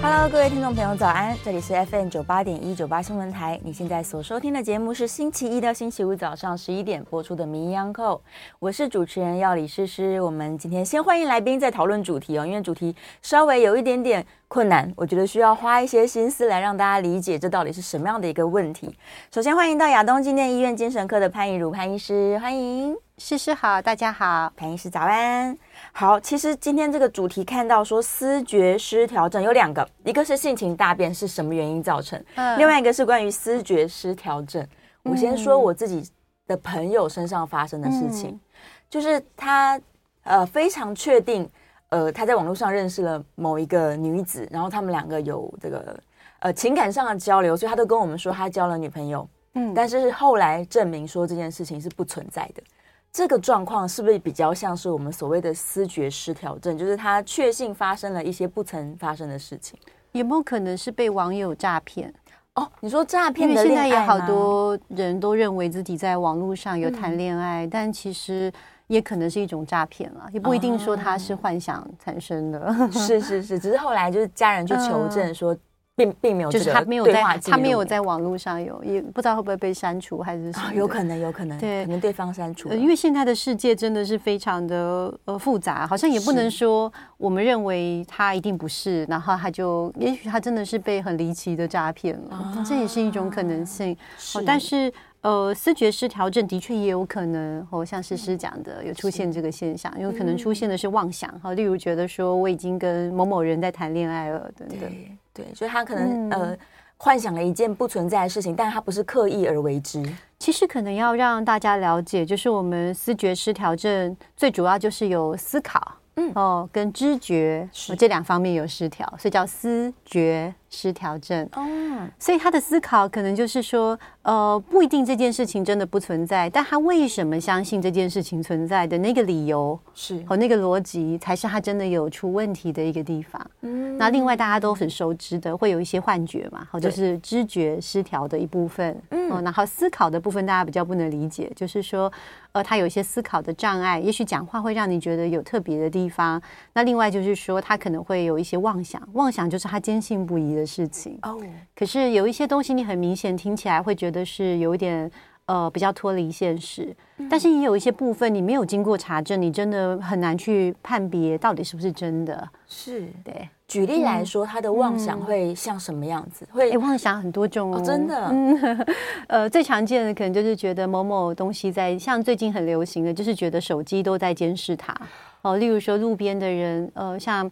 Hello，各位听众朋友，早安！这里是 FM 九八点一九八新闻台。你现在所收听的节目是星期一到星期五早上十一点播出的《名医央叩》，我是主持人药理诗诗。我们今天先欢迎来宾，再讨论主题哦，因为主题稍微有一点点困难，我觉得需要花一些心思来让大家理解这到底是什么样的一个问题。首先欢迎到亚东纪念医院精神科的潘怡如潘医师，欢迎。诗诗好，大家好，潘医师早安。好，其实今天这个主题看到说思觉失调症有两个，一个是性情大变是什么原因造成，嗯、另外一个是关于思觉失调症。我先说我自己的朋友身上发生的事情，嗯、就是他呃非常确定，呃他在网络上认识了某一个女子，然后他们两个有这个呃情感上的交流，所以他都跟我们说他交了女朋友，嗯，但是后来证明说这件事情是不存在的。这个状况是不是比较像是我们所谓的思觉失调症？就是他确信发生了一些不曾发生的事情，有没有可能是被网友诈骗？哦，你说诈骗？因为现在也好多人都认为自己在网络上有谈恋爱，嗯、但其实也可能是一种诈骗了，也不一定说他是幻想产生的。哦、是是是，只是后来就是家人去求证说。嗯并并没有，就是他没有在，他没有在网络上有，也不知道会不会被删除，还是什么、啊？有可能，有可能，对，可能对方删除、呃。因为现在的世界真的是非常的呃复杂，好像也不能说我们认为他一定不是，然后他就，也许他真的是被很离奇的诈骗了，啊、这也是一种可能性。是，但是。呃，思觉失调症的确也有可能，哦，像诗诗讲的，有出现这个现象，有可能出现的是妄想，哈，例如觉得说我已经跟某某人在谈恋爱了，等等，对，所以他可能、嗯、呃幻想了一件不存在的事情，但他不是刻意而为之。其实可能要让大家了解，就是我们思觉失调症最主要就是有思考，嗯，哦，跟知觉是。这两方面有失调，所以叫思觉失调症。哦，所以他的思考可能就是说。呃，不一定这件事情真的不存在，但他为什么相信这件事情存在的那个理由是和那个逻辑，才是他真的有出问题的一个地方。嗯，那另外大家都很熟知的，会有一些幻觉嘛，好，就是知觉失调的一部分。嗯，然后思考的部分大家比较不能理解，就是说，呃，他有一些思考的障碍，也许讲话会让你觉得有特别的地方。那另外就是说，他可能会有一些妄想，妄想就是他坚信不疑的事情。哦，可是有一些东西你很明显听起来会觉得。是有一点呃比较脱离现实，嗯、但是也有一些部分你没有经过查证，你真的很难去判别到底是不是真的。是对，举例来说，他的妄想会像什么样子？嗯、会、欸、妄想很多种哦，哦真的。嗯，呃，最常见的可能就是觉得某某东西在，像最近很流行的，就是觉得手机都在监视他。哦，例如说路边的人，呃，像。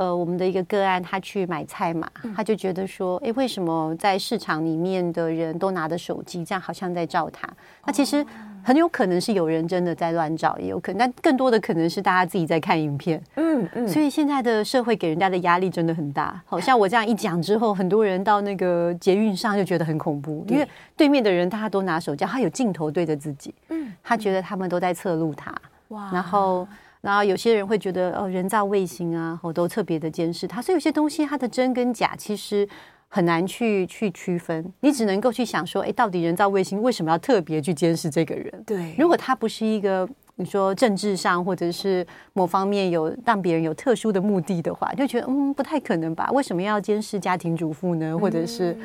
呃，我们的一个个案，他去买菜嘛，他就觉得说，哎，为什么在市场里面的人都拿着手机，这样好像在照他？那其实很有可能是有人真的在乱照，也有可能，但更多的可能是大家自己在看影片。嗯嗯。所以现在的社会给人家的压力真的很大。好像我这样一讲之后，很多人到那个捷运上就觉得很恐怖，因为对面的人大家都拿手机，他有镜头对着自己，嗯，他觉得他们都在侧录他，哇，然后。然后有些人会觉得哦，人造卫星啊，我都特别的监视他，所以有些东西它的真跟假其实很难去去区分。你只能够去想说，哎，到底人造卫星为什么要特别去监视这个人？对，如果他不是一个你说政治上或者是某方面有让别人有特殊的目的的话，就觉得嗯，不太可能吧？为什么要监视家庭主妇呢？或者是？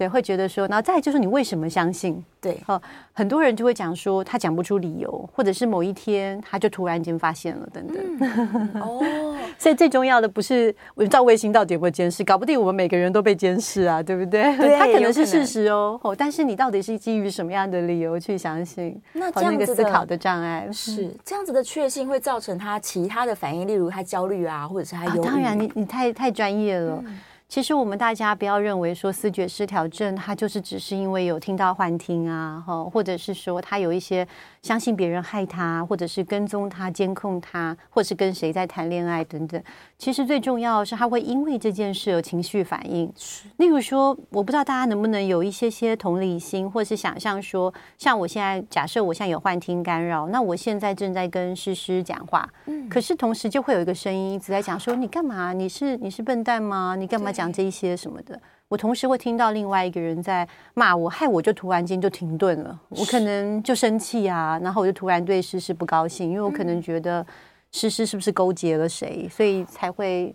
对，会觉得说，然后再就是你为什么相信？对，哦，很多人就会讲说他讲不出理由，或者是某一天他就突然间发现了等等。嗯、哦，所以最重要的不是人造卫星到底有没有监视，搞不定我们每个人都被监视啊，对不对？对，他可能是事实哦，哦，但是你到底是基于什么样的理由去相信？那这样子的、那个思考的障碍是这样子的确信会造成他其他的反应，例如他焦虑啊，或者是他忧郁、啊。当然你，你你太太专业了。嗯其实我们大家不要认为说思觉失调症，它就是只是因为有听到幻听啊，哈，或者是说它有一些相信别人害他，或者是跟踪他、监控他，或是跟谁在谈恋爱等等。其实最重要的是他会因为这件事有情绪反应。例如说，我不知道大家能不能有一些些同理心，或是想象说，像我现在假设我现在有幻听干扰，那我现在正在跟诗诗讲话，嗯，可是同时就会有一个声音一直在讲说，你干嘛？你是你是笨蛋吗？你干嘛讲？讲这一些什么的，我同时会听到另外一个人在骂我，害我就突然间就停顿了，我可能就生气啊，然后我就突然对诗诗不高兴，因为我可能觉得诗诗是不是勾结了谁，所以才会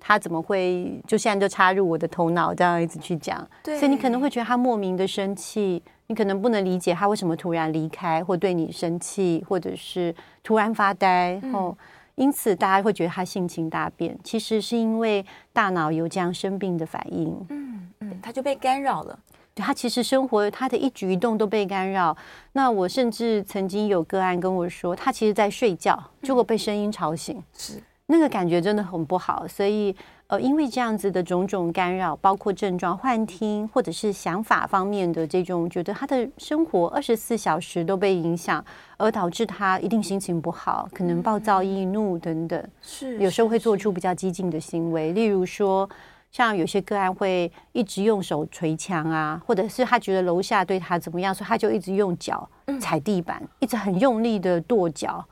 他怎么会就现在就插入我的头脑这样一直去讲，对，所以你可能会觉得他莫名的生气，你可能不能理解他为什么突然离开或对你生气，或者是突然发呆，然后。因此，大家会觉得他性情大变，其实是因为大脑有这样生病的反应。嗯嗯，他就被干扰了。对，他其实生活他的一举一动都被干扰。那我甚至曾经有个案跟我说，他其实在睡觉，结果被声音吵醒，是那个感觉真的很不好。所以。呃，因为这样子的种种干扰，包括症状、幻听，或者是想法方面的这种，觉得他的生活二十四小时都被影响，而导致他一定心情不好，可能暴躁易怒等等。是，有时候会做出比较激进的行为，例如说，像有些个案会一直用手捶墙啊，或者是他觉得楼下对他怎么样，所以他就一直用脚踩地板，一直很用力的跺脚。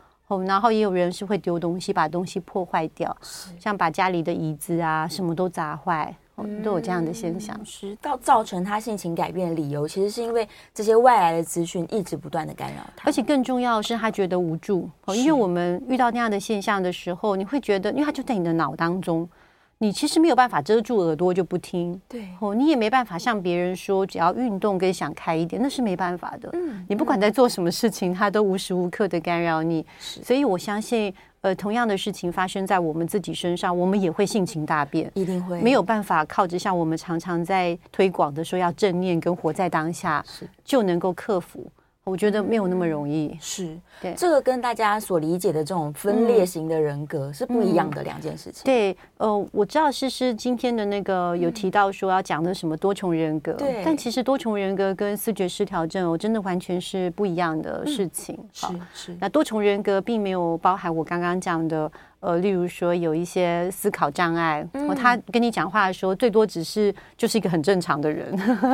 然后也有人是会丢东西，把东西破坏掉，像把家里的椅子啊什么都砸坏，都有这样的现象。嗯、是到造成他性情改变的理由，其实是因为这些外来的资讯一直不断的干扰他，而且更重要的是他觉得无助。因为我们遇到那样的现象的时候，你会觉得，因为他就在你的脑当中。你其实没有办法遮住耳朵就不听，对哦，你也没办法向别人说，只要运动跟想开一点，那是没办法的。嗯，你不管在做什么事情，他都无时无刻的干扰你。是，所以我相信，呃，同样的事情发生在我们自己身上，我们也会性情大变，一定会没有办法靠着像我们常常在推广的说要正念跟活在当下，是就能够克服。我觉得没有那么容易，是对这个跟大家所理解的这种分裂型的人格是不一样的两件事情。对，呃，我知道诗诗今天的那个有提到说要讲的什么多重人格，对，但其实多重人格跟思觉失调症哦，真的完全是不一样的事情。是是，那多重人格并没有包含我刚刚讲的。呃，例如说有一些思考障碍，嗯、他跟你讲话的时候，最多只是就是一个很正常的人，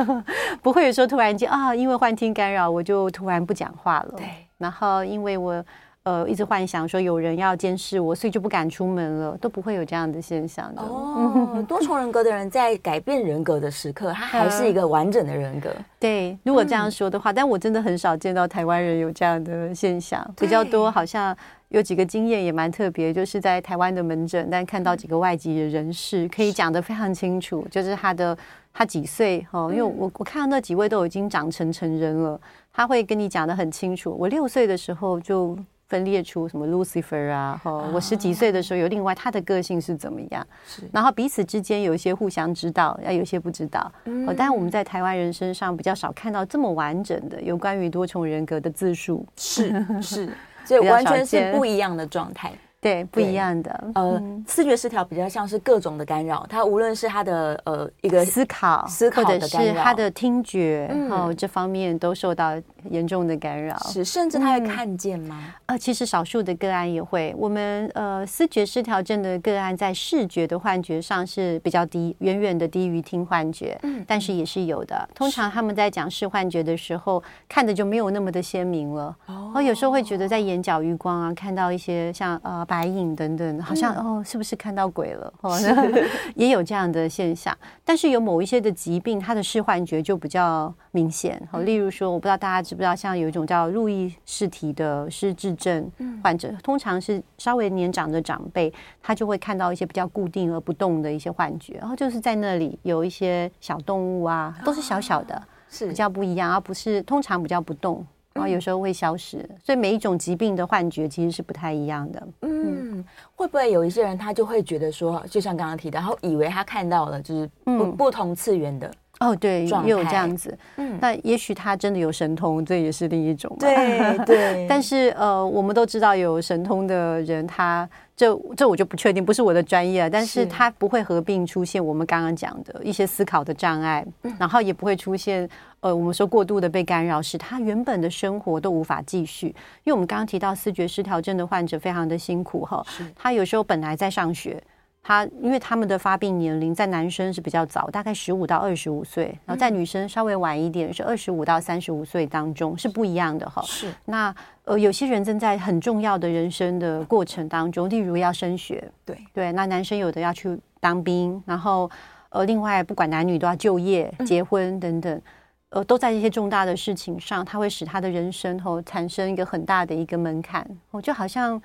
不会有说突然间啊，因为幻听干扰，我就突然不讲话了。对，然后因为我呃一直幻想说有人要监视我，所以就不敢出门了，都不会有这样的现象的。哦，多重人格的人在改变人格的时刻，他 还是一个完整的人格。对，如果这样说的话，嗯、但我真的很少见到台湾人有这样的现象，比较多好像。有几个经验也蛮特别，就是在台湾的门诊，但看到几个外籍的人士，可以讲得非常清楚，就是他的他几岁哈，因为我我看到那几位都已经长成成人了，他会跟你讲得很清楚。我六岁的时候就分裂出什么 Lucifer 啊，哈，我十几岁的时候有另外他的个性是怎么样，然后彼此之间有一些互相知道，要有些不知道。哦，但我们在台湾人身上比较少看到这么完整的有关于多重人格的自述，是是。所以完全是不一样的状态。对，不一样的。呃，视觉失调比较像是各种的干扰，它无论是他的呃一个思考、思考的干扰，或者是他的听觉，然后这方面都受到严重的干扰。是，甚至他会看见吗？呃，其实少数的个案也会。我们呃思觉失调症的个案在视觉的幻觉上是比较低，远远的低于听幻觉。嗯，但是也是有的。通常他们在讲视幻觉的时候，看的就没有那么的鲜明了。哦，有时候会觉得在眼角余光啊，看到一些像呃。白影等等，好像哦，是不是看到鬼了？哦，也有这样的现象。但是有某一些的疾病，它的视幻觉就比较明显。好，例如说，我不知道大家知不知道，像有一种叫路易氏体的失智症患者，通常是稍微年长的长辈，他就会看到一些比较固定而不动的一些幻觉，然后就是在那里有一些小动物啊，都是小小的，是比较不一样，而不是通常比较不动。然后有时候会消失，所以每一种疾病的幻觉其实是不太一样的。嗯，会不会有一些人他就会觉得说，就像刚刚提到，然后以为他看到了就是不不同次元的。哦，对，也有这样子。嗯，那也许他真的有神通，这也是另一种。对 对。但是呃，我们都知道有神通的人，他这这我就不确定，不是我的专业。但是他不会合并出现我们刚刚讲的一些思考的障碍，然后也不会出现呃，我们说过度的被干扰，使他原本的生活都无法继续。因为我们刚刚提到思觉失调症的患者非常的辛苦哈，他有时候本来在上学。他因为他们的发病年龄在男生是比较早，大概十五到二十五岁，然后在女生稍微晚一点，是二十五到三十五岁当中是不一样的哈。是那呃，有些人正在很重要的人生的过程当中，例如要升学，对对。那男生有的要去当兵，然后呃，另外不管男女都要就业、结婚等等，呃，都在一些重大的事情上，它会使他的人生后产生一个很大的一个门槛，哦，就好像。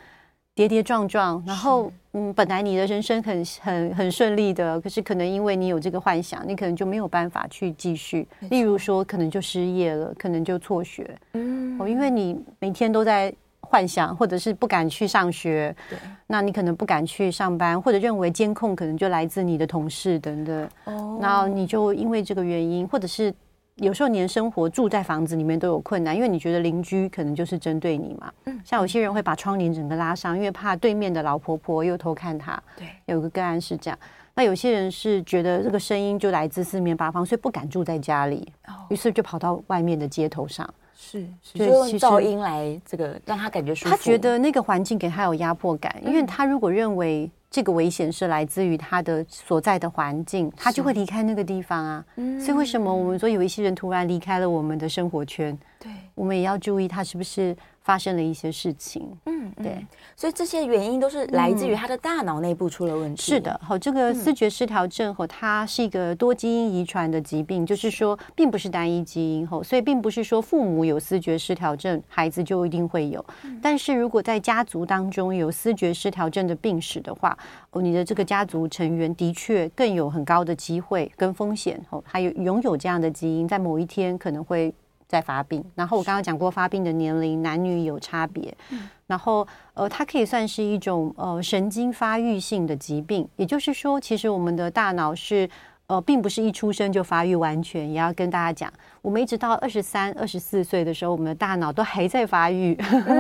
跌跌撞撞，然后嗯，本来你的人生很很很顺利的，可是可能因为你有这个幻想，你可能就没有办法去继续。例如说，可能就失业了，可能就辍学。嗯，哦，因为你每天都在幻想，或者是不敢去上学。对，那你可能不敢去上班，或者认为监控可能就来自你的同事等等。哦，然后你就因为这个原因，或者是。有时候连生活住在房子里面都有困难，因为你觉得邻居可能就是针对你嘛。嗯，像有些人会把窗帘整个拉上，因为怕对面的老婆婆又偷看他。对，有个个案是这样。那有些人是觉得这个声音就来自四面八方，所以不敢住在家里，哦，于是就跑到外面的街头上。是，就用噪音来这个让他感觉舒服。他觉得那个环境给他有压迫感，因为他如果认为。这个危险是来自于他的所在的环境，他就会离开那个地方啊。所以为什么我们说有一些人突然离开了我们的生活圈？对，我们也要注意他是不是。发生了一些事情，嗯，对，所以这些原因都是来自于他的大脑内部出了问题。是的，好，这个思觉失调症吼，它是一个多基因遗传的疾病，就是说，并不是单一基因吼，所以并不是说父母有思觉失调症，孩子就一定会有。但是如果在家族当中有思觉失调症的病史的话，哦，你的这个家族成员的确更有很高的机会跟风险哦，还有拥有这样的基因，在某一天可能会。在发病，然后我刚刚讲过，发病的年龄男女有差别，然后呃，它可以算是一种呃神经发育性的疾病，也就是说，其实我们的大脑是呃，并不是一出生就发育完全。也要跟大家讲，我们一直到二十三、二十四岁的时候，我们的大脑都还在发育，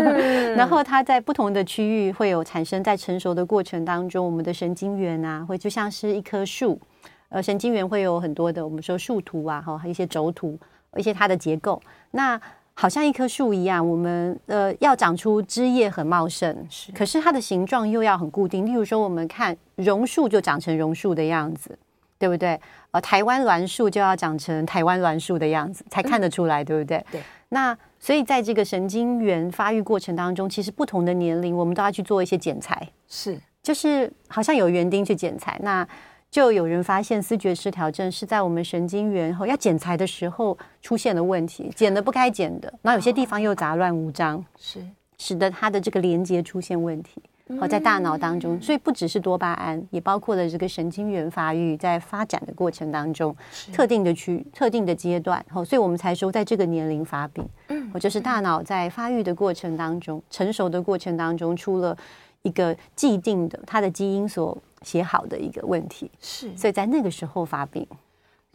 然后它在不同的区域会有产生，在成熟的过程当中，我们的神经元啊，会就像是一棵树，呃，神经元会有很多的，我们说树突啊，哈，一些轴突。一些它的结构，那好像一棵树一样，我们呃要长出枝叶很茂盛，是，可是它的形状又要很固定。例如说，我们看榕树就长成榕树的样子，对不对？呃，台湾栾树就要长成台湾栾树的样子，才看得出来，嗯、对不对？对。那所以在这个神经元发育过程当中，其实不同的年龄，我们都要去做一些剪裁，是，就是好像有园丁去剪裁，那。就有人发现思觉失调症是在我们神经元后要剪裁的时候出现了问题，剪的不该剪的，那有些地方又杂乱无章，是使得它的这个连接出现问题。好，在大脑当中，所以不只是多巴胺，也包括了这个神经元发育在发展的过程当中，特定的区、特定的阶段，好，所以我们才说在这个年龄发病，嗯，或就是大脑在发育的过程当中，成熟的过程当中出了一个既定的它的基因所。写好的一个问题。是，所以在那个时候发病，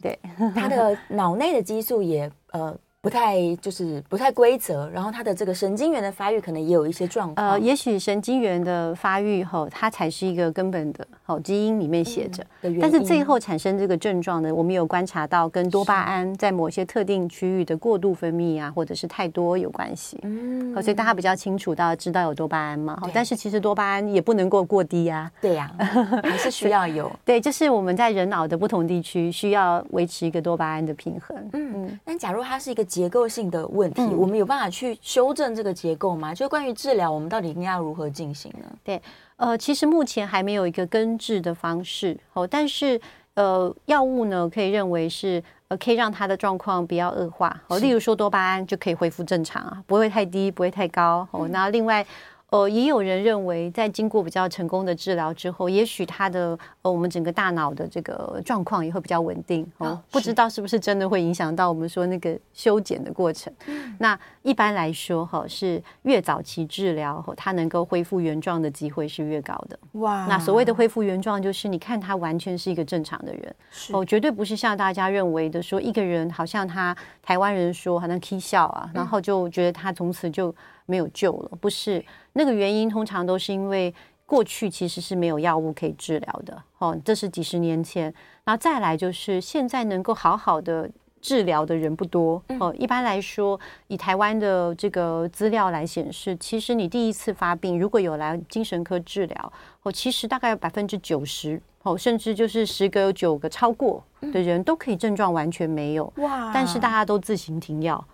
对，他的脑内的激素也呃。不太就是不太规则，然后他的这个神经元的发育可能也有一些状况。呃，也许神经元的发育后，它才是一个根本的，好基因里面写着。嗯、但是最后产生这个症状呢，我们有观察到跟多巴胺在某些特定区域的过度分泌啊，或者是太多有关系。嗯，好，所以大家比较清楚到知道有多巴胺嘛。好，但是其实多巴胺也不能够过低呀、啊。对呀、啊，还是需要有。对，就是我们在人脑的不同地区需要维持一个多巴胺的平衡。嗯嗯。但假如它是一个。结构性的问题，嗯，我们有办法去修正这个结构吗？就关于治疗，我们到底应该要如何进行呢？对，呃，其实目前还没有一个根治的方式，哦，但是呃，药物呢，可以认为是呃，可以让他的状况不要恶化，哦，例如说多巴胺就可以恢复正常啊，不会太低，不会太高，哦，那另外。呃，也有人认为，在经过比较成功的治疗之后，也许他的呃，我们整个大脑的这个状况也会比较稳定哦，哦。不知道是不是真的会影响到我们说那个修剪的过程？嗯、那一般来说，哈、哦，是越早期治疗，后、哦、他能够恢复原状的机会是越高的。哇！那所谓的恢复原状，就是你看他完全是一个正常的人，哦，绝对不是像大家认为的说一个人好像他台湾人说好像 K 笑啊，然后就觉得他从此就。没有救了，不是那个原因，通常都是因为过去其实是没有药物可以治疗的，哦，这是几十年前，然后再来就是现在能够好好的治疗的人不多，哦，一般来说，以台湾的这个资料来显示，其实你第一次发病如果有来精神科治疗，哦，其实大概有百分之九十。哦，甚至就是十个有九个超过的人都可以症状完全没有哇，但是大家都自行停药，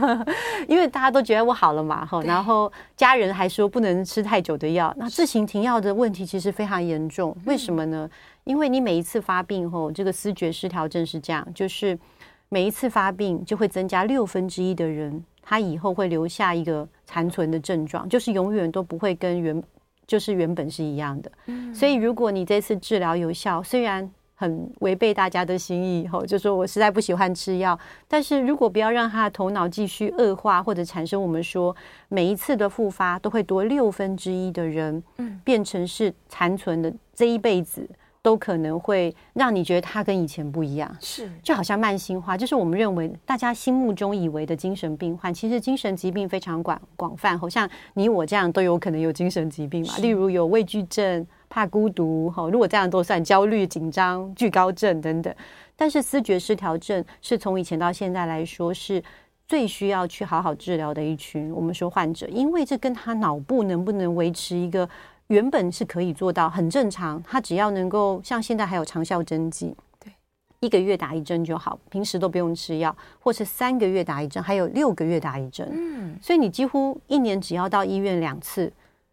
因为大家都觉得我好了嘛，哈，然后家人还说不能吃太久的药，那自行停药的问题其实非常严重，为什么呢？因为你每一次发病后，这个思觉失调症是这样，就是每一次发病就会增加六分之一的人，他以后会留下一个残存的症状，就是永远都不会跟原就是原本是一样的。嗯，所以如果你这次治疗有效，虽然很违背大家的心意，吼，就说我实在不喜欢吃药。但是如果不要让他的头脑继续恶化，或者产生我们说每一次的复发都会多六分之一的人，嗯，变成是残存的，这一辈子都可能会让你觉得他跟以前不一样，是就好像慢性化，就是我们认为大家心目中以为的精神病患，其实精神疾病非常广广泛，好像你我这样都有可能有精神疾病嘛，例如有畏惧症。怕孤独，哈，如果这样都算焦虑、紧张、惧高症等等。但是思觉失调症是从以前到现在来说是最需要去好好治疗的一群。我们说患者，因为这跟他脑部能不能维持一个原本是可以做到很正常，他只要能够像现在还有长效针剂，对，一个月打一针就好，平时都不用吃药，或是三个月打一针，还有六个月打一针，嗯，所以你几乎一年只要到医院两次。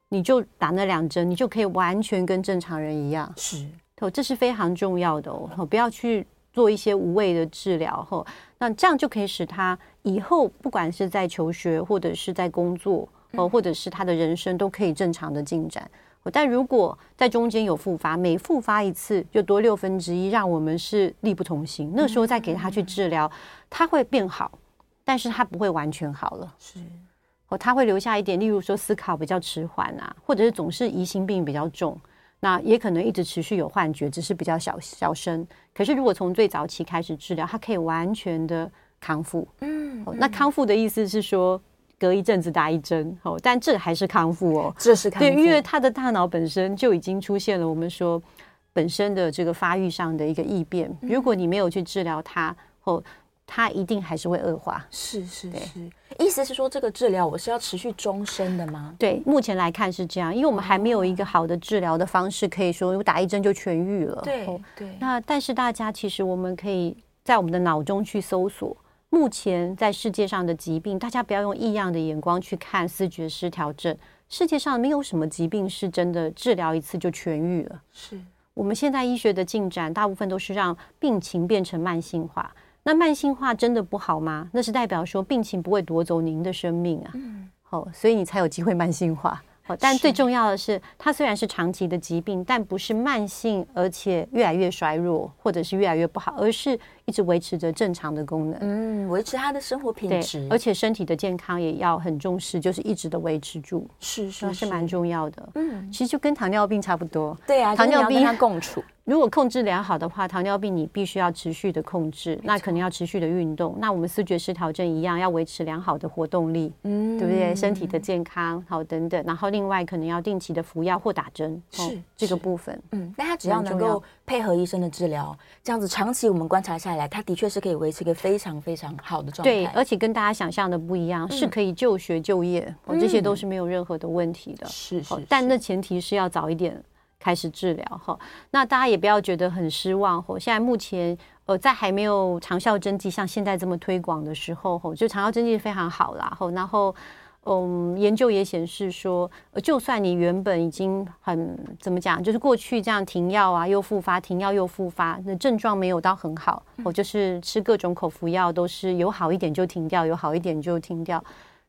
你就打那两针，你就可以完全跟正常人一样。是，哦，这是非常重要的哦。不要去做一些无谓的治疗，哦，那这样就可以使他以后不管是在求学，或者是在工作，哦，或者是他的人生都可以正常的进展。但如果在中间有复发，每复发一次就多六分之一，让我们是力不从心。那时候再给他去治疗，他会变好，但是他不会完全好了。是。哦，他会留下一点，例如说思考比较迟缓啊，或者是总是疑心病比较重，那也可能一直持续有幻觉，只是比较小小声。可是如果从最早期开始治疗，他可以完全的康复。嗯，哦，那康复的意思是说隔一阵子打一针，哦，但这还是康复哦，这是康复。对，因为他的大脑本身就已经出现了我们说本身的这个发育上的一个异变。如果你没有去治疗它，哦。它一定还是会恶化，是是是，意思是说这个治疗我是要持续终身的吗？对，目前来看是这样，因为我们还没有一个好的治疗的方式，可以说我打一针就痊愈了。对对。那但是大家其实我们可以在我们的脑中去搜索，目前在世界上的疾病，大家不要用异样的眼光去看思觉失调症，世界上没有什么疾病是真的治疗一次就痊愈了。是我们现在医学的进展，大部分都是让病情变成慢性化。那慢性化真的不好吗？那是代表说病情不会夺走您的生命啊。嗯，好，所以你才有机会慢性化。好，但最重要的是，它虽然是长期的疾病，但不是慢性，而且越来越衰弱，或者是越来越不好，而是一直维持着正常的功能。嗯，维持他的生活品质，而且身体的健康也要很重视，就是一直的维持住。是是是，是蛮重要的。嗯，其实就跟糖尿病差不多。对啊，糖尿病跟它共处。如果控制良好的话，糖尿病你必须要持续的控制，那可能要持续的运动。那我们视觉失调症一样，要维持良好的活动力，嗯，对不对？身体的健康，好等等。然后另外可能要定期的服药或打针，是这个部分。嗯，那他只要能够配合医生的治疗，这样子长期我们观察下来，他的确是可以维持一个非常非常好的状态。对，而且跟大家想象的不一样，是可以就学就业，哦，这些都是没有任何的问题的。是是，但那前提是要早一点。开始治疗哈，那大家也不要觉得很失望哈。现在目前呃，在还没有长效针剂像现在这么推广的时候哈，就长效针剂非常好啦。然后嗯，研究也显示说，就算你原本已经很怎么讲，就是过去这样停药啊又复发，停药又复发，那症状没有到很好，我就是吃各种口服药都是有好一点就停掉，有好一点就停掉。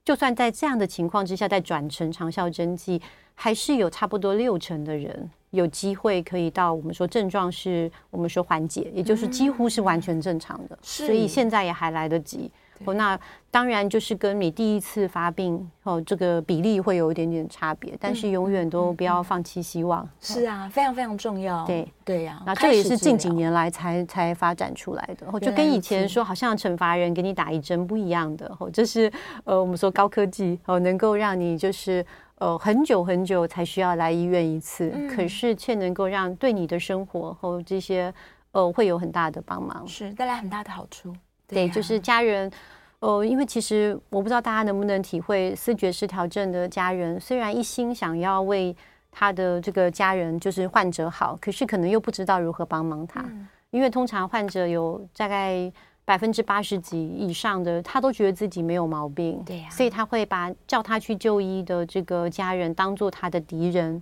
就算在这样的情况之下，再转成长效针剂，还是有差不多六成的人。有机会可以到我们说症状是我们说缓解，也就是几乎是完全正常的，所以现在也还来得及。哦，那当然就是跟你第一次发病哦，这个比例会有一点点差别，但是永远都不要放弃希望。是啊，非常非常重要。对对呀，那这也是近几年来才才发展出来的，就跟以前说好像惩罚人给你打一针不一样的。哦，这是呃我们说高科技哦，能够让你就是。呃，很久很久才需要来医院一次，嗯、可是却能够让对你的生活和这些呃会有很大的帮忙，是带来很大的好处。对，就是家人，呃，因为其实我不知道大家能不能体会，思觉失调症的家人虽然一心想要为他的这个家人就是患者好，可是可能又不知道如何帮忙他，嗯、因为通常患者有大概。百分之八十几以上的，他都觉得自己没有毛病，对呀、啊，所以他会把叫他去就医的这个家人当做他的敌人。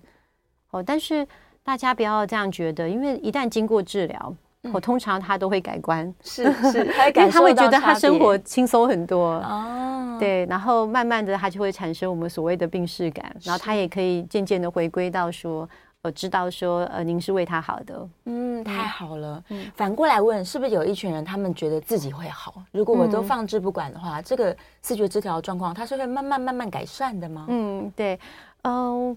哦，但是大家不要这样觉得，因为一旦经过治疗，我、嗯、通常他都会改观，是是，他会 因为他会觉得他生活轻松很多哦。对，然后慢慢的他就会产生我们所谓的病视感，然后他也可以渐渐的回归到说。我知道说，呃，您是为他好的，嗯，太好了。嗯，反过来问，是不是有一群人，他们觉得自己会好？如果我都放置不管的话，嗯、这个视觉失调状况，它是会慢慢慢慢改善的吗？嗯，对，嗯、呃，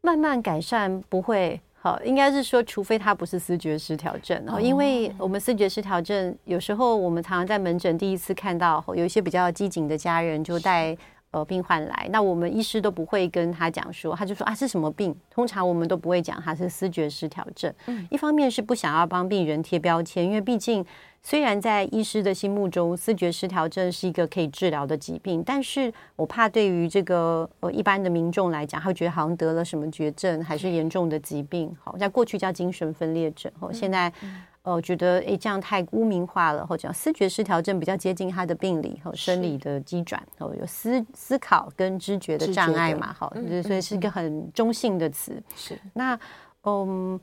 慢慢改善不会好，应该是说，除非他不是思觉失调症，哦，因为我们思觉失调症有时候我们常常在门诊第一次看到，有一些比较机警的家人就带。呃，病患来，那我们医师都不会跟他讲说，他就说啊，是什么病？通常我们都不会讲他是思觉失调症。嗯，一方面是不想要帮病人贴标签，因为毕竟虽然在医师的心目中，思觉失调症是一个可以治疗的疾病，但是我怕对于这个呃一般的民众来讲，他会觉得好像得了什么绝症，还是严重的疾病。好，在过去叫精神分裂症，哦，现在。嗯哦，觉得诶这样太污名化了，或者讲思觉失调症比较接近他的病理和生理的机转，哦，有思思考跟知觉的障碍嘛，好，所以是一个很中性的词。是那嗯，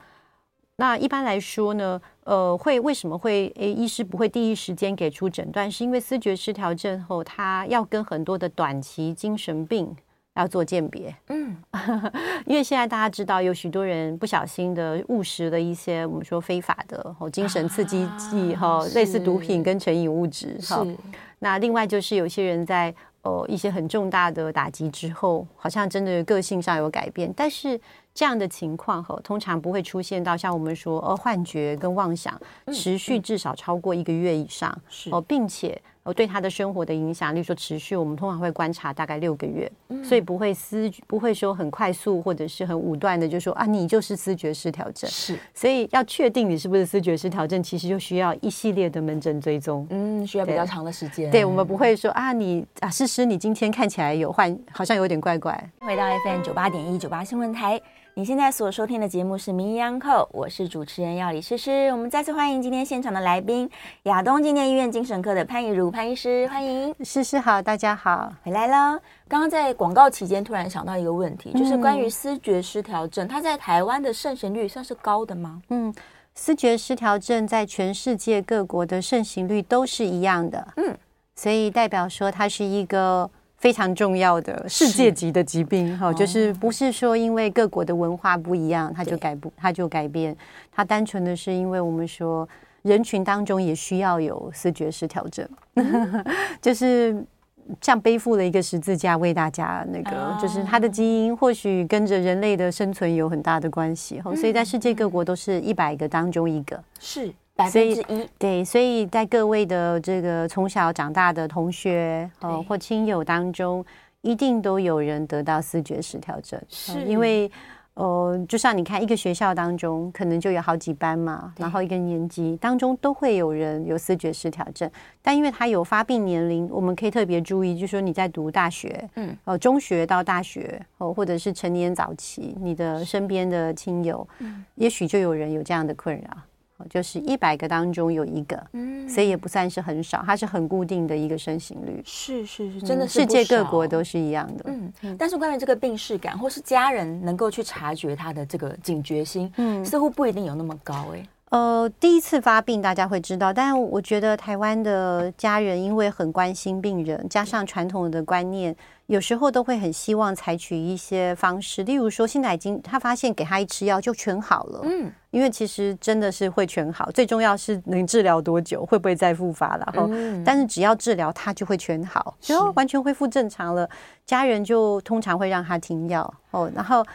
那一般来说呢，呃，会为什么会诶医师不会第一时间给出诊断？是因为思觉失调症后，他要跟很多的短期精神病。要做鉴别，嗯，因为现在大家知道有许多人不小心的误食了一些我们说非法的哦精神刺激剂哈、啊，类似毒品跟成瘾物质哈。那另外就是有些人在呃一些很重大的打击之后，好像真的个性上有改变，但是这样的情况哈，通常不会出现到像我们说呃幻觉跟妄想持续至少超过一个月以上，是哦，并且。哦，对他的生活的影响，例如说持续，我们通常会观察大概六个月，嗯、所以不会思不会说很快速或者是很武断的就说啊，你就是思觉失调症。是，所以要确定你是不是思觉失调症，其实就需要一系列的门诊追踪，嗯，需要比较长的时间。对，我们不会说啊，你啊，诗诗，你今天看起来有换，好像有点怪怪。回到 FM 九八点一九八新闻台。你现在所收听的节目是《名医央叩》，我是主持人药理诗诗。我们再次欢迎今天现场的来宾，亚东纪念医院精神科的潘怡如潘医师，欢迎诗诗好，大家好，回来了。刚刚在广告期间突然想到一个问题，就是关于思觉失调症，它在台湾的盛行率算是高的吗？嗯，思觉失调症在全世界各国的盛行率都是一样的，嗯，所以代表说它是一个。非常重要的世界级的疾病，哈，就是不是说因为各国的文化不一样，它就改不，它就改变，它单纯的是因为我们说人群当中也需要有视觉失调症，就是像背负了一个十字架为大家那个，就是它的基因或许跟着人类的生存有很大的关系，哈，所以在世界各国都是一百个当中一个，是。百分之一，对，所以在各位的这个从小长大的同学哦或亲友当中，一定都有人得到思觉失调症，是。因为呃，就像你看一个学校当中，可能就有好几班嘛，然后一个年级当中都会有人有思觉失调症，但因为他有发病年龄，我们可以特别注意，就是说你在读大学，嗯，哦，中学到大学哦，或者是成年早期，你的身边的亲友，嗯，也许就有人有这样的困扰。就是一百个当中有一个，嗯，所以也不算是很少，它是很固定的一个盛行率。是是是，真的是世界各国都是一样的。嗯嗯。但是关于这个病识感，或是家人能够去察觉他的这个警觉心，嗯，似乎不一定有那么高诶。呃，第一次发病大家会知道，但我觉得台湾的家人因为很关心病人，加上传统的观念。有时候都会很希望采取一些方式，例如说，现在已经他发现给他一吃药就全好了，嗯，因为其实真的是会全好，最重要是能治疗多久，会不会再复发了，然后，但是只要治疗它就会全好，然后完全恢复正常了，家人就通常会让他停药哦，然后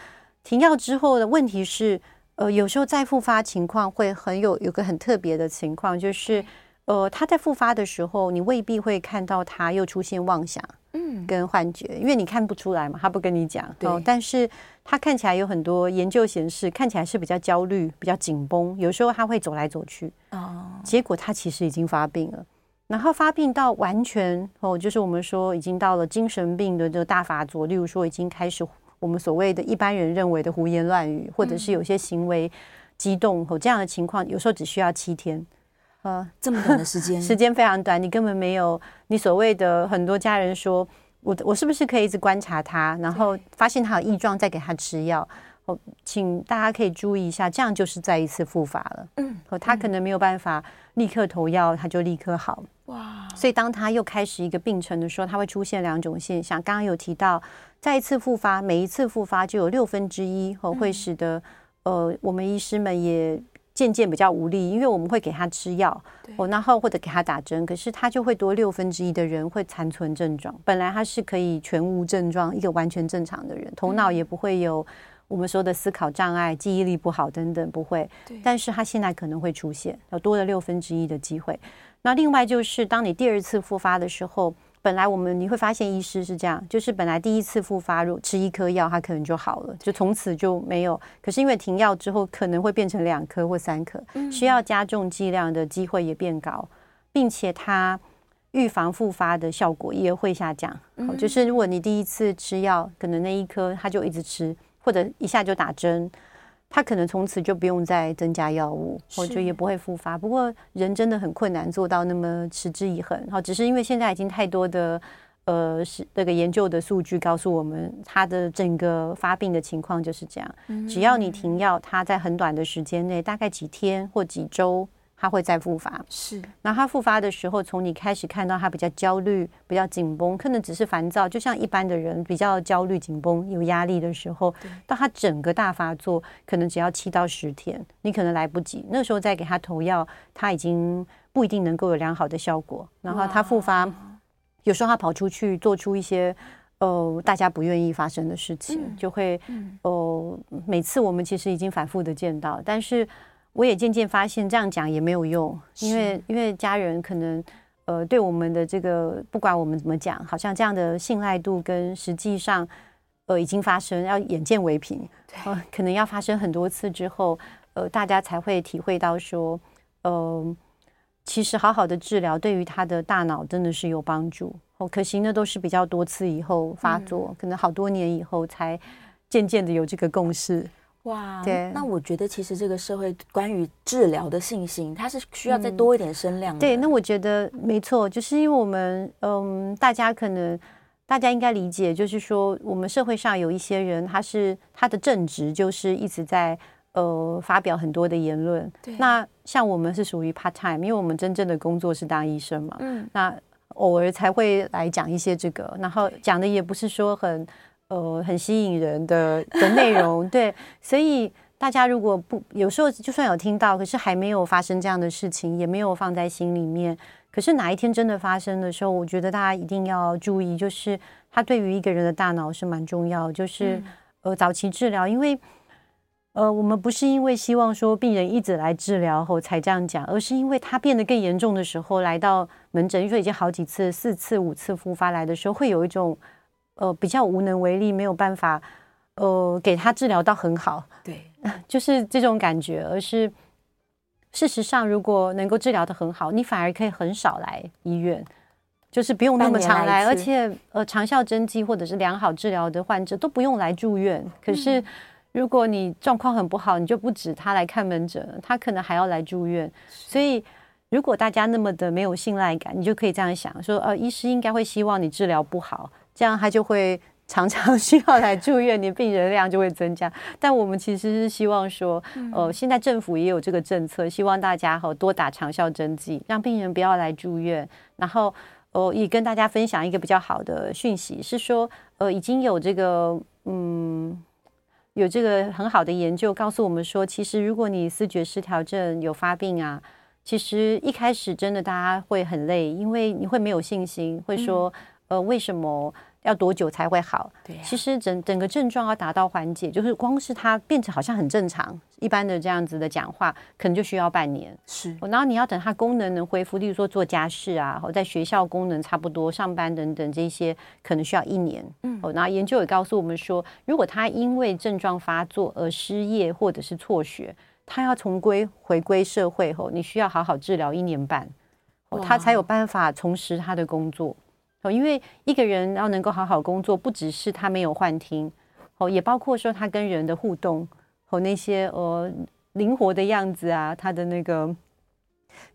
停药之后的问题是，呃，有时候再复发情况会很有有个很特别的情况，就是呃，他在复发的时候，你未必会看到他又出现妄想。嗯，跟幻觉，因为你看不出来嘛，他不跟你讲。对，哦，但是他看起来有很多研究显示，看起来是比较焦虑、比较紧绷，有时候他会走来走去。哦，结果他其实已经发病了，然后发病到完全哦，就是我们说已经到了精神病的这个大发作，例如说已经开始我们所谓的一般人认为的胡言乱语，或者是有些行为激动和这样的情况，有时候只需要七天。呃，这么短的时间，时间非常短，你根本没有你所谓的很多家人说，我我是不是可以一直观察他，然后发现他有异状再给他吃药？哦，请大家可以注意一下，这样就是再一次复发了。嗯，哦，他可能没有办法立刻投药，他就立刻好。哇！所以当他又开始一个病程的时候，他会出现两种现象。刚刚有提到，再一次复发，每一次复发就有六分之一哦，会使得呃，我们医师们也。渐渐比较无力，因为我们会给他吃药，哦，然后或者给他打针，可是他就会多六分之一的人会残存症状。本来他是可以全无症状，一个完全正常的人，头脑也不会有我们说的思考障碍、记忆力不好等等，不会。但是他现在可能会出现，有多了六分之一的机会。那另外就是，当你第二次复发的时候。本来我们你会发现，医师是这样，就是本来第一次复发，如果吃一颗药，它可能就好了，就从此就没有。可是因为停药之后，可能会变成两颗或三颗，需要加重剂量的机会也变高，并且它预防复发的效果也会下降。就是如果你第一次吃药，可能那一颗它就一直吃，或者一下就打针。他可能从此就不用再增加药物，或者也不会复发。不过人真的很困难做到那么持之以恒。好，只是因为现在已经太多的呃是那个研究的数据告诉我们，他的整个发病的情况就是这样。只要你停药，他在很短的时间内，大概几天或几周。他会再复发，是。那他复发的时候，从你开始看到他比较焦虑、比较紧绷，可能只是烦躁，就像一般的人比较焦虑、紧绷、有压力的时候，到他整个大发作，可能只要七到十天，你可能来不及。那时候再给他投药，他已经不一定能够有良好的效果。然后他复发，有时候他跑出去做出一些呃大家不愿意发生的事情，嗯、就会呃每次我们其实已经反复的见到，但是。我也渐渐发现，这样讲也没有用，因为因为家人可能呃对我们的这个不管我们怎么讲，好像这样的信赖度跟实际上呃已经发生，要眼见为凭，呃可能要发生很多次之后，呃大家才会体会到说，呃其实好好的治疗对于他的大脑真的是有帮助。哦，可行的都是比较多次以后发作，嗯、可能好多年以后才渐渐的有这个共识。哇，对，那我觉得其实这个社会关于治疗的信心，它是需要再多一点声量的。嗯。对，那我觉得没错，就是因为我们，嗯，大家可能大家应该理解，就是说我们社会上有一些人，他是他的正职就是一直在呃发表很多的言论。对，那像我们是属于 part time，因为我们真正的工作是当医生嘛。嗯，那偶尔才会来讲一些这个，然后讲的也不是说很。呃，很吸引人的的内容，对，所以大家如果不有时候就算有听到，可是还没有发生这样的事情，也没有放在心里面。可是哪一天真的发生的时候，我觉得大家一定要注意，就是它对于一个人的大脑是蛮重要，就是呃早期治疗，因为呃我们不是因为希望说病人一直来治疗后才这样讲，而是因为他变得更严重的时候来到门诊，因为说已经好几次、四次、五次复发来的时候，会有一种。呃，比较无能为力，没有办法，呃，给他治疗到很好，对，就是这种感觉。而是事实上，如果能够治疗的很好，你反而可以很少来医院，就是不用那么常来，来而且呃，长效针剂或者是良好治疗的患者都不用来住院。可是如果你状况很不好，你就不止他来看门诊，他可能还要来住院。所以，如果大家那么的没有信赖感，你就可以这样想说，呃，医师应该会希望你治疗不好。这样他就会 常常需要来住院，你病人量就会增加。但我们其实是希望说，呃，现在政府也有这个政策，希望大家哈多打长效针剂，让病人不要来住院。然后，哦，也跟大家分享一个比较好的讯息，是说，呃，已经有这个，嗯，有这个很好的研究告诉我们说，其实如果你思觉失调症有发病啊，其实一开始真的大家会很累，因为你会没有信心，会说，呃，为什么？要多久才会好？对啊，其实整整个症状要达到缓解，就是光是它变成好像很正常，一般的这样子的讲话，可能就需要半年。是，然后你要等它功能能恢复，例如说做家事啊，或在学校功能差不多，上班等等这些，可能需要一年。嗯，然后研究也告诉我们说，如果他因为症状发作而失业或者是辍学，他要重归回归社会后，你需要好好治疗一年半，他才有办法重拾他的工作。哦，因为一个人要能够好好工作，不只是他没有幻听，哦，也包括说他跟人的互动和那些呃灵活的样子啊，他的那个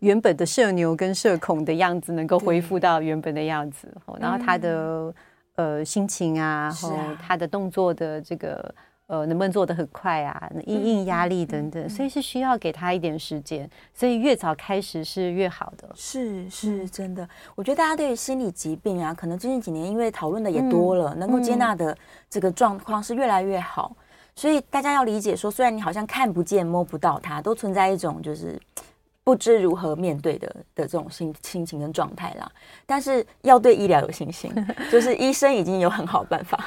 原本的社牛跟社恐的样子能够恢复到原本的样子，然后他的呃心情啊，然后他的动作的这个呃，能不能做得很快啊？应应压力等等，所以是需要给他一点时间。所以越早开始是越好的。是是，真的。我觉得大家对于心理疾病啊，可能最近几年因为讨论的也多了，能够接纳的这个状况是越来越好。所以大家要理解说，虽然你好像看不见、摸不到它，都存在一种就是不知如何面对的的这种心心情跟状态啦。但是要对医疗有信心，就是医生已经有很好的办法。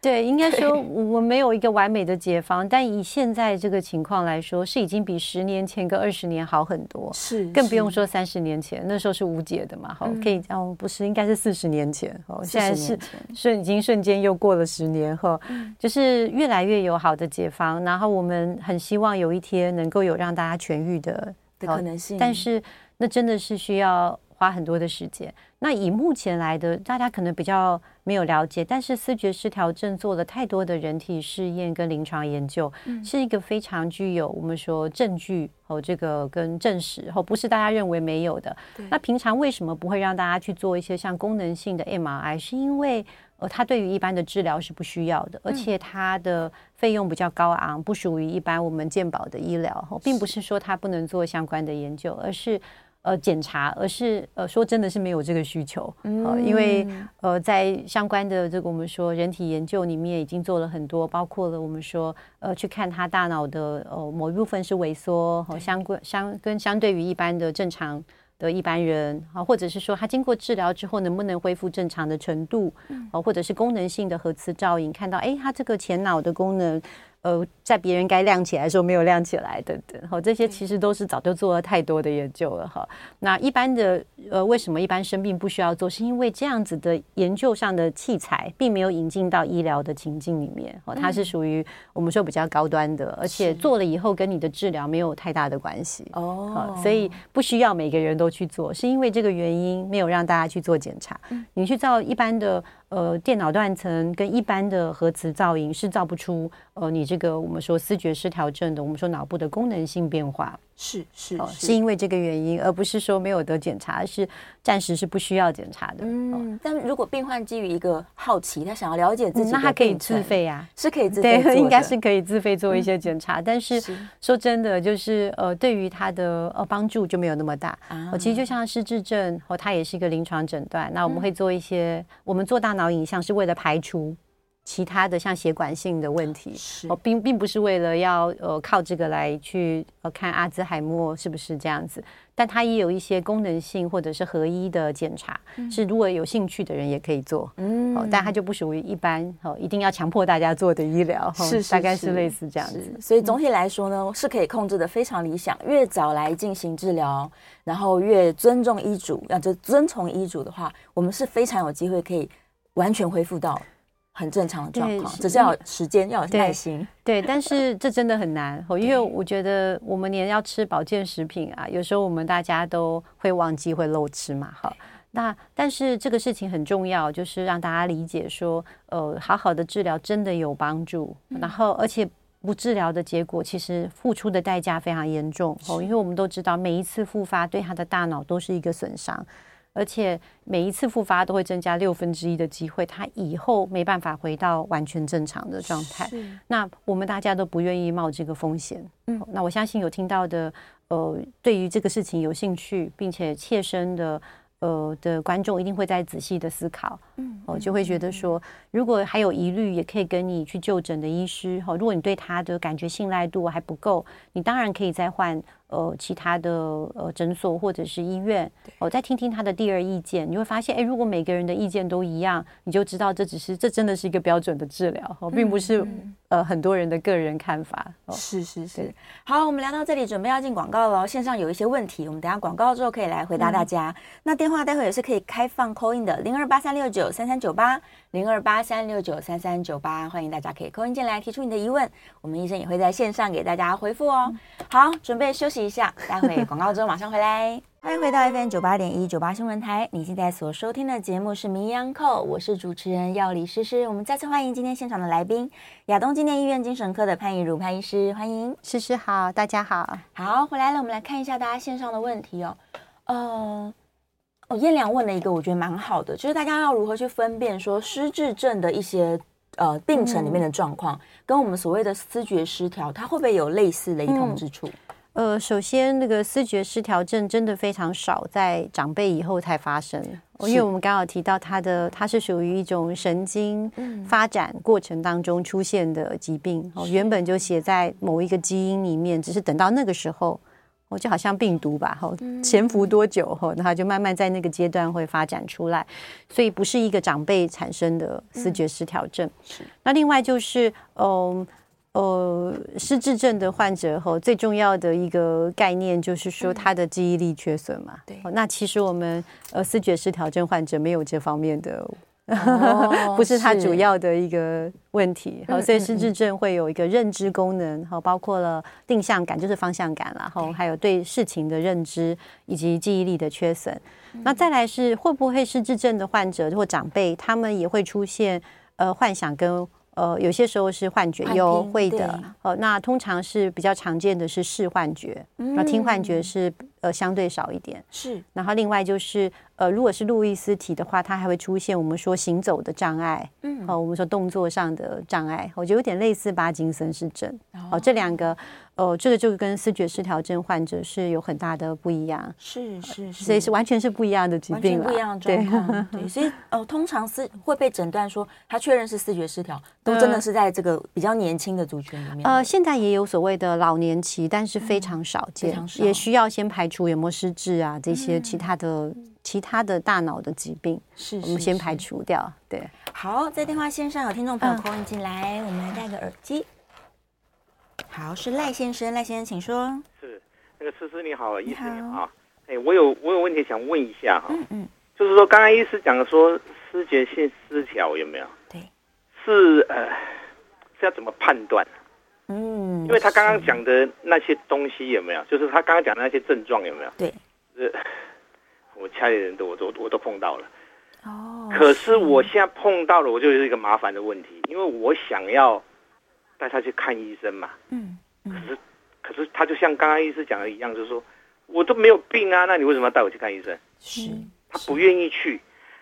对，应该说我没有一个完美的解方，但以现在这个情况来说，是已经比十年前跟二十年好很多。是，更不用说三十年前，那时候是无解的嘛。好，可以哦，不是，应该是四十年前。哦，现在是瞬已经瞬间又过了十年后，就是越来越有好的解方。然后我们很希望有一天能够有让大家痊愈的的可能性，但是那真的是需要花很多的时间。那以目前来的，大家可能比较没有了解，但是思觉失调症做了太多的人体试验跟临床研究，嗯、是一个非常具有我们说证据和这个跟证实，和不是大家认为没有的。那平常为什么不会让大家去做一些像功能性的 MRI？是因为呃，它对于一般的治疗是不需要的，而且它的费用比较高昂，不属于一般我们健保的医疗，并不是说它不能做相关的研究，而是。呃，检查，而是呃，说真的是没有这个需求，呃，因为呃，在相关的这个我们说人体研究里面已经做了很多，包括了我们说呃，去看他大脑的呃某一部分是萎缩，和相关相跟相对于一般的正常的一般人啊，或者是说他经过治疗之后能不能恢复正常的程度，呃，或者是功能性的核磁照影看到，哎，他这个前脑的功能。呃，在别人该亮起来的时候没有亮起来，等等，好，这些其实都是早就做了太多的研究了哈。那一般的呃，为什么一般生病不需要做？是因为这样子的研究上的器材并没有引进到医疗的情境里面，哦，它是属于我们说比较高端的，而且做了以后跟你的治疗没有太大的关系哦，所以不需要每个人都去做，是因为这个原因没有让大家去做检查。你去照一般的。呃，电脑断层跟一般的核磁造影是造不出，呃，你这个我们说视觉失调症的，我们说脑部的功能性变化。是是是，是因为这个原因，而不是说没有得检查，是暂时是不需要检查的。嗯，但如果病患基于一个好奇，他想要了解自己，那他可以自费啊，是可以自费，对，应该是可以自费做一些检查。但是说真的，就是呃，对于他的呃帮助就没有那么大。哦，其实就像失智症，哦，它也是一个临床诊断。那我们会做一些，我们做大脑影像是为了排除。其他的像血管性的问题，哦，并并不是为了要呃靠这个来去呃看阿兹海默是不是这样子，但它也有一些功能性或者是合一的检查，嗯、是如果有兴趣的人也可以做，嗯，哦，但它就不属于一般哦一定要强迫大家做的医疗，是，是大概是类似这样子，所以总体来说呢，是可以控制的非常理想，越早来进行治疗，然后越尊重医嘱，要就遵从医嘱的话，我们是非常有机会可以完全恢复到。很正常的状况，只是要时间，要有耐心。对，但是这真的很难，因为我觉得我们连要吃保健食品啊，有时候我们大家都会忘记，会漏吃嘛。哈，那但是这个事情很重要，就是让大家理解说，呃，好好的治疗真的有帮助，然后而且不治疗的结果，其实付出的代价非常严重哦，因为我们都知道，每一次复发对他的大脑都是一个损伤。而且每一次复发都会增加六分之一的机会，他以后没办法回到完全正常的状态。那我们大家都不愿意冒这个风险。嗯，那我相信有听到的，呃，对于这个事情有兴趣并且切身的。呃的观众一定会在仔细的思考，嗯，哦，就会觉得说，如果还有疑虑，也可以跟你去就诊的医师，哈，如果你对他的感觉信赖度还不够，你当然可以再换呃其他的呃诊所或者是医院，哦，再听听他的第二意见，你会发现，哎，如果每个人的意见都一样，你就知道这只是这真的是一个标准的治疗，哦，并不是呃很多人的个人看法，哦，是是是。好，我们聊到这里，准备要进广告了，线上有一些问题，我们等下广告之后可以来回答大家。那电电话待会也是可以开放 call in 的，零二八三六九三三九八，零二八三六九三三九八，欢迎大家可以 call in 进来提出你的疑问，我们医生也会在线上给大家回复哦。好，准备休息一下，待会广告之后马上回来。欢迎回到 FM 九八点一九八新闻台，你现在所收听的节目是名医央叩，我是主持人药理诗诗。我们再次欢迎今天现场的来宾，亚东纪念医院精神科的潘怡如潘医师，欢迎诗诗好，大家好，好回来了，我们来看一下大家线上的问题哦，呃。哦，燕良问了一个我觉得蛮好的，就是大家要如何去分辨说失智症的一些呃病程里面的状况，嗯、跟我们所谓的思觉失调，它会不会有类似雷同之处？呃，首先那个思觉失调症真的非常少，在长辈以后才发生。因为我们刚好提到它的，它是属于一种神经发展过程当中出现的疾病，哦，原本就写在某一个基因里面，只是等到那个时候。哦，就好像病毒吧，吼，潜伏多久后，然后就慢慢在那个阶段会发展出来，所以不是一个长辈产生的思觉失调症。是。那另外就是，嗯，呃，失智症的患者后，最重要的一个概念就是说他的记忆力缺损嘛。对。那其实我们呃思觉失调症患者没有这方面的。哦、不是它主要的一个问题，好，所以失智症会有一个认知功能，好，包括了定向感，就是方向感，然后还有对事情的认知以及记忆力的缺损。那再来是会不会失智症的患者或长辈，他们也会出现呃幻想跟。呃，有些时候是幻觉，有会的。呃，那通常是比较常见的是视幻觉，那、嗯、听幻觉是呃相对少一点。是，然后另外就是呃，如果是路易斯体的话，它还会出现我们说行走的障碍，嗯，哦、呃，我们说动作上的障碍，我觉得有点类似巴金森氏症。哦、呃，这两个。哦，这个就跟思觉失调症患者是有很大的不一样，是是是，所以是完全是不一样的疾病，不一样的状况。对，对，所以哦，通常是会被诊断说他确认是思觉失调，都真的是在这个比较年轻的族群里面。呃，现在也有所谓的老年期，但是非常少见，嗯、也需要先排除有没有失智啊这些其他的、嗯、其他的大脑的疾病，是，是，是我们先排除掉。对，好，在电话线上有听众朋友 call in 进来，我们来戴个耳机。好，是赖先生，赖先生，请说。是那个思思你好，医师你好，哎，我有我有问题想问一下哈，嗯嗯，就是说刚刚医师讲的说失觉性失调有没有？对，是呃是要怎么判断？嗯，因为他刚刚讲的那些东西有没有？就是他刚刚讲的那些症状有没有？对，呃，我家里人都我都我都碰到了，哦，可是我现在碰到了，我就有一个麻烦的问题，因为我想要。带他去看医生嘛？嗯，嗯，可是，可是他就像刚刚医师讲的一样，就是说我都没有病啊，那你为什么要带我去看医生？是，他不愿意去。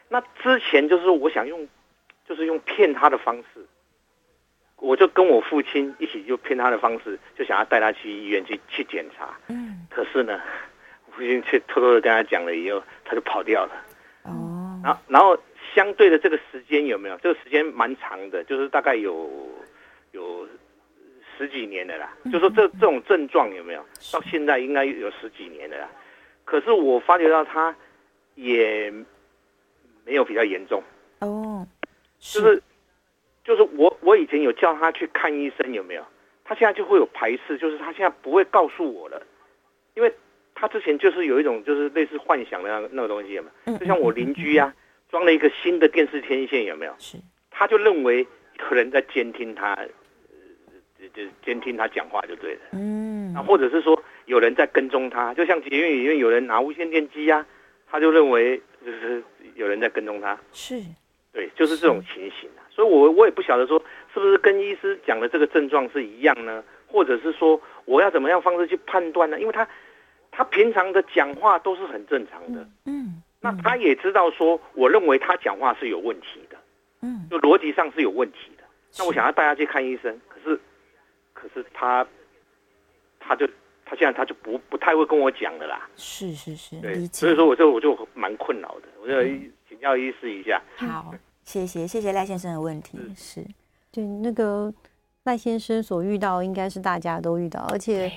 那之前就是我想用，就是用骗他的方式，我就跟我父亲一起就骗他的方式，就想要带他去医院去去检查。嗯，可是呢，我父亲却偷偷的跟他讲了以后，他就跑掉了。哦，然后，然后相对的这个时间有没有？这个时间蛮长的，就是大概有。有十几年的啦，就说这这种症状有没有？到现在应该有十几年的啦。可是我发觉到他也没有比较严重哦，就是就是我我以前有叫他去看医生有没有？他现在就会有排斥，就是他现在不会告诉我了，因为他之前就是有一种就是类似幻想的那那个东西有没有？就像我邻居呀，装了一个新的电视天线有没有？是，他就认为有人在监听他。就监听他讲话就对了，嗯，那或者是说有人在跟踪他，就像捷运里面有人拿无线电机呀，他就认为就是有人在跟踪他，是，对，就是这种情形啊。所以我我也不晓得说是不是跟医师讲的这个症状是一样呢，或者是说我要怎么样方式去判断呢？因为他他平常的讲话都是很正常的，嗯，那他也知道说，我认为他讲话是有问题的，嗯，就逻辑上是有问题的。那我想要带他去看医生，可是。他，他就他现在他就不不太会跟我讲了啦。是是是，对，所以说我就我就蛮困扰的，我就请教医师一下。好，谢谢谢谢赖先生的问题。是，对那个赖先生所遇到，应该是大家都遇到，而且。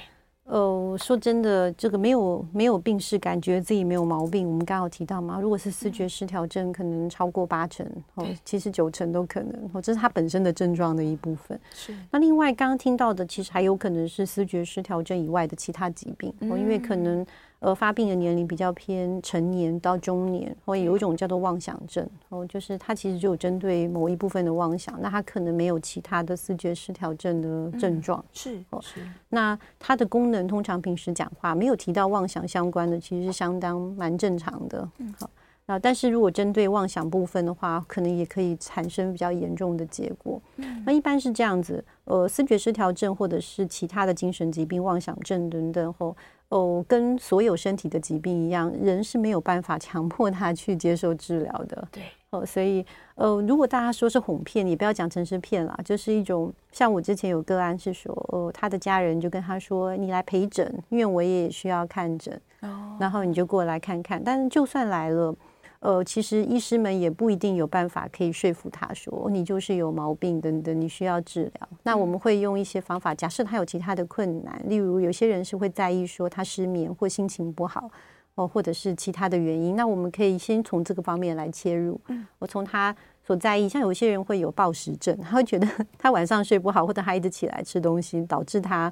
呃，说真的，这个没有没有病是，感觉自己没有毛病。我们刚刚有提到嘛，如果是视觉失调症，可能超过八成，哦，其实九成都可能，哦，这是它本身的症状的一部分。是。那另外刚刚听到的，其实还有可能是视觉失调症以外的其他疾病，哦，因为可能。呃，发病的年龄比较偏成年到中年，或有一种叫做妄想症，哦，就是它其实就有针对某一部分的妄想，那它可能没有其他的思觉失调症的症状，是哦，是。那它的功能通常平时讲话没有提到妄想相关的，其实是相当蛮正常的，嗯，好。那但是如果针对妄想部分的话，可能也可以产生比较严重的结果。那一般是这样子，呃，思觉失调症或者是其他的精神疾病、妄想症等等后。哦，跟所有身体的疾病一样，人是没有办法强迫他去接受治疗的。对，哦，所以呃，如果大家说是哄骗，也不要讲成是骗啦，就是一种像我之前有个案是说，哦，他的家人就跟他说，你来陪诊，因为我也需要看诊，哦，然后你就过来看看。但是就算来了，呃，其实医师们也不一定有办法可以说服他说，你就是有毛病等等，你需要治疗。那我们会用一些方法，假设他有其他的困难，例如有些人是会在意说他失眠或心情不好。哦，或者是其他的原因，那我们可以先从这个方面来切入。嗯，我从他所在意，像有些人会有暴食症，他会觉得 他晚上睡不好，或者他一直起来吃东西，导致他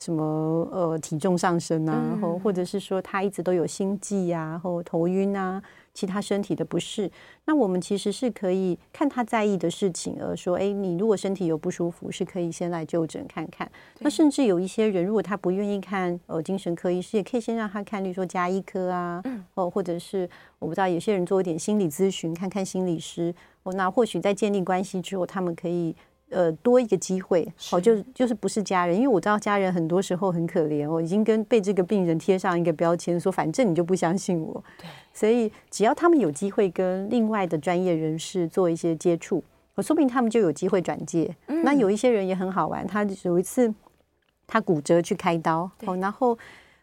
什么呃体重上升啊，然后或者是说他一直都有心悸啊，或头晕啊。其他身体的不适，那我们其实是可以看他在意的事情，而说，哎，你如果身体有不舒服，是可以先来就诊看看。那甚至有一些人，如果他不愿意看呃精神科医师，也可以先让他看，例如说加医科啊，哦，或者是我不知道有些人做一点心理咨询，看看心理师。哦，那或许在建立关系之后，他们可以。呃，多一个机会，好，就就是不是家人，因为我知道家人很多时候很可怜，哦已经跟被这个病人贴上一个标签，说反正你就不相信我，对，所以只要他们有机会跟另外的专业人士做一些接触，我说不定他们就有机会转介。嗯，那有一些人也很好玩，他有一次他骨折去开刀，哦，然后。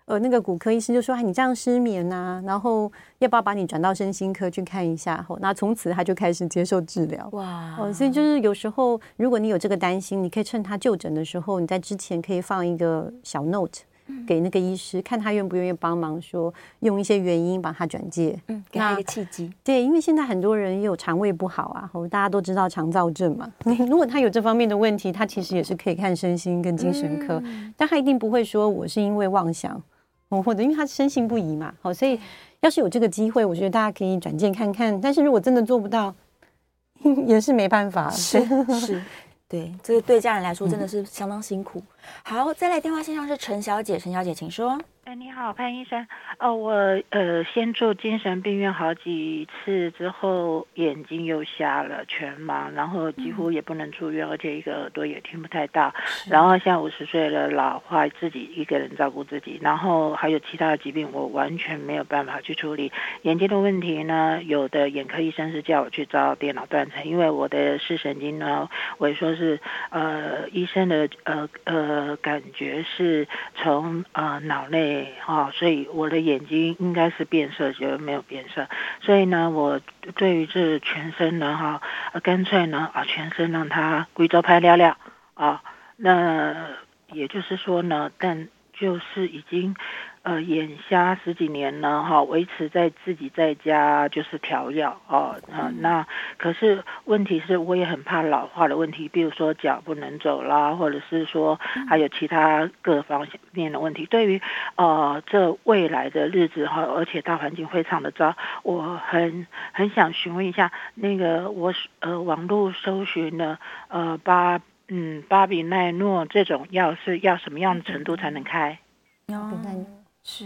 呃，那个骨科医生就说：“哎，你这样失眠啊，然后要不要把你转到身心科去看一下？”后，那从此他就开始接受治疗。哇！哦，所以就是有时候，如果你有这个担心，你可以趁他就诊的时候，你在之前可以放一个小 note 给那个医师，嗯、看他愿不愿意帮忙，说用一些原因把他转介，嗯，给他一个契机。对，因为现在很多人也有肠胃不好啊，后大家都知道肠燥症嘛。如果他有这方面的问题，他其实也是可以看身心跟精神科，嗯、但他一定不会说我是因为妄想。哦，或者因为他深信不疑嘛，好，所以要是有这个机会，我觉得大家可以转介看看。但是如果真的做不到，也是没办法。是是，对，这个对家人来说真的是相当辛苦。嗯、好，再来电话线上是陈小姐，陈小姐请说。哎，你好，潘医生。哦，我呃，先住精神病院好几次之后，眼睛又瞎了，全盲，然后几乎也不能住院，嗯、而且一个耳朵也听不太到。然后现在五十岁了，老化，自己一个人照顾自己，然后还有其他的疾病，我完全没有办法去处理。眼睛的问题呢，有的眼科医生是叫我去照电脑断层，因为我的视神经呢，我说是呃，医生的呃呃感觉是从呃脑内。啊、所以我的眼睛应该是变色，觉得没有变色。所以呢，我对于这全身呢，哈、干脆呢，啊，全身让它贵州拍了了啊。那也就是说呢，但就是已经。呃，眼瞎十几年呢哈，维持在自己在家就是调药哦，啊，那可是问题是，我也很怕老化的问题，比如说脚不能走啦，或者是说还有其他各方面的问题。对于呃这未来的日子哈，而且大环境非常的糟，我很很想询问一下，那个我呃网络搜寻的呃巴嗯巴比奈诺这种药是要什么样的程度才能开？嗯是，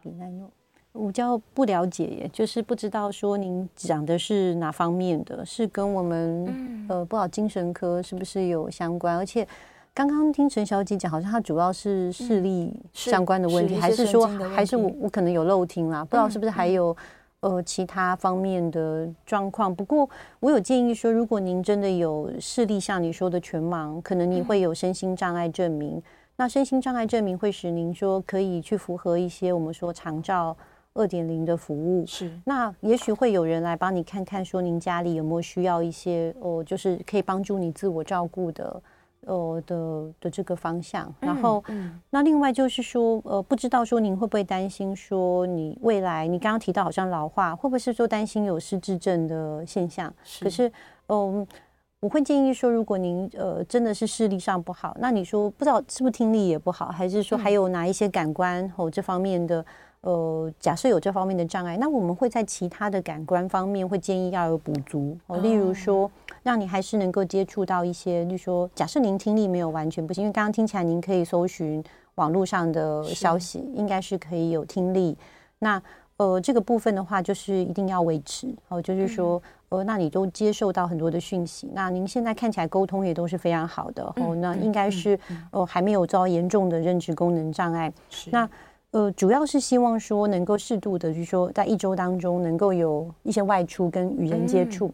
比奈诺，我叫不了解耶，就是不知道说您讲的是哪方面的，是跟我们、嗯、呃不好精神科是不是有相关？而且刚刚听陈小姐讲，好像她主要是视力相关的问题，嗯、是还是说还是我我可能有漏听啦，不知道是不是还有、嗯、呃其他方面的状况。不过我有建议说，如果您真的有视力像你说的全盲，可能你会有身心障碍证明。嗯那身心障碍证明会使您说可以去符合一些我们说长照二点零的服务，是。那也许会有人来帮你看看，说您家里有没有需要一些哦，就是可以帮助你自我照顾的，呃的的这个方向。然后，嗯，那另外就是说，呃，不知道说您会不会担心说你未来你刚刚提到好像老化，会不会是说担心有失智症的现象？是。可是，嗯。我会建议说，如果您呃真的是视力上不好，那你说不知道是不是听力也不好，还是说还有哪一些感官哦这方面的呃，假设有这方面的障碍，那我们会在其他的感官方面会建议要有补足。哦，例如说让你还是能够接触到一些，例如说假设您听力没有完全不行，因为刚刚听起来您可以搜寻网络上的消息，应该是可以有听力。那呃这个部分的话，就是一定要维持。哦，就是说。嗯呃，那你都接受到很多的讯息，那您现在看起来沟通也都是非常好的，哦，那应该是呃还没有遭严重的认知功能障碍。是那呃，主要是希望说能够适度的，就是说在一周当中能够有一些外出跟与人接触。